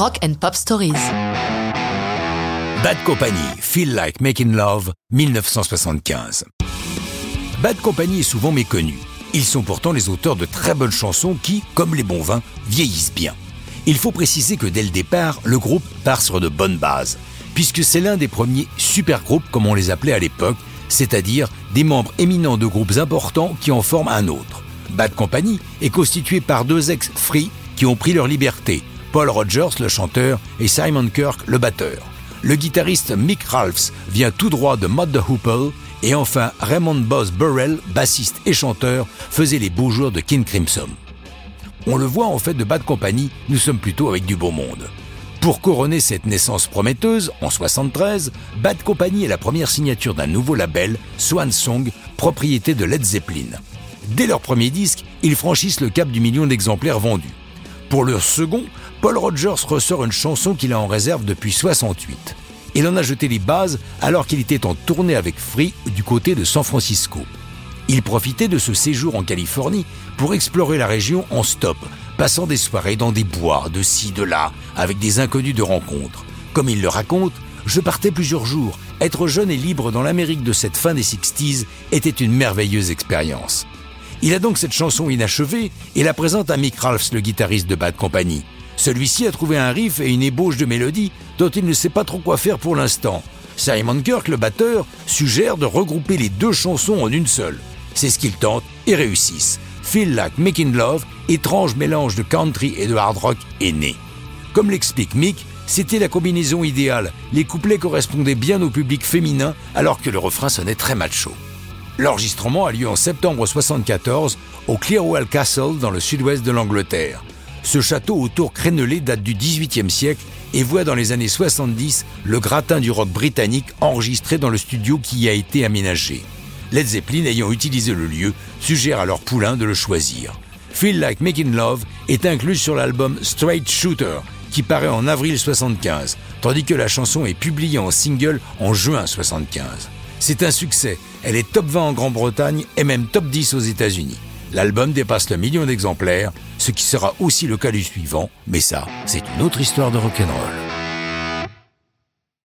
Rock and Pop Stories. Bad Company, Feel Like Making Love, 1975. Bad Company est souvent méconnu. Ils sont pourtant les auteurs de très bonnes chansons qui, comme les bons vins, vieillissent bien. Il faut préciser que dès le départ, le groupe part sur de bonnes bases, puisque c'est l'un des premiers super groupes comme on les appelait à l'époque, c'est-à-dire des membres éminents de groupes importants qui en forment un autre. Bad Company est constitué par deux ex-free qui ont pris leur liberté, Paul Rogers, le chanteur, et Simon Kirk, le batteur. Le guitariste Mick Ralphs vient tout droit de Mod the Hoople et enfin, Raymond Boss Burrell, bassiste et chanteur, faisait les beaux jours de King Crimson. On le voit en fait de Bad Company, nous sommes plutôt avec du beau monde. Pour couronner cette naissance prometteuse, en 73, Bad Company est la première signature d'un nouveau label, Swan Song, propriété de Led Zeppelin. Dès leur premier disque, ils franchissent le cap du million d'exemplaires vendus. Pour leur second, Paul Rogers ressort une chanson qu'il a en réserve depuis 68. Il en a jeté les bases alors qu'il était en tournée avec Free du côté de San Francisco. Il profitait de ce séjour en Californie pour explorer la région en stop, passant des soirées dans des bois, de ci, de là, avec des inconnus de rencontres. Comme il le raconte, je partais plusieurs jours. Être jeune et libre dans l'Amérique de cette fin des 60s était une merveilleuse expérience. Il a donc cette chanson inachevée et la présente à Mick Ralphs, le guitariste de Bad Company. Celui-ci a trouvé un riff et une ébauche de mélodie dont il ne sait pas trop quoi faire pour l'instant. Simon Kirk, le batteur, suggère de regrouper les deux chansons en une seule. C'est ce qu'ils tentent et réussissent. Feel Like Making Love, étrange mélange de country et de hard rock, est né. Comme l'explique Mick, c'était la combinaison idéale. Les couplets correspondaient bien au public féminin alors que le refrain sonnait très macho. L'enregistrement a lieu en septembre 1974 au Clearwell Castle dans le sud-ouest de l'Angleterre. Ce château aux tours crénelées date du XVIIIe siècle et voit dans les années 70 le gratin du rock britannique enregistré dans le studio qui y a été aménagé. Led Zeppelin ayant utilisé le lieu suggère à leur poulain de le choisir. Feel Like Making Love est inclus sur l'album Straight Shooter qui paraît en avril 75, tandis que la chanson est publiée en single en juin 75. C'est un succès, elle est top 20 en Grande-Bretagne et même top 10 aux États-Unis. L'album dépasse le million d'exemplaires, ce qui sera aussi le cas du suivant, mais ça, c'est une autre histoire de rock'n'roll.